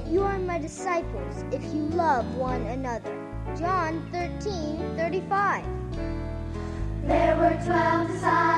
that you are my disciples if you love one another. John 13 35. There were twelve disciples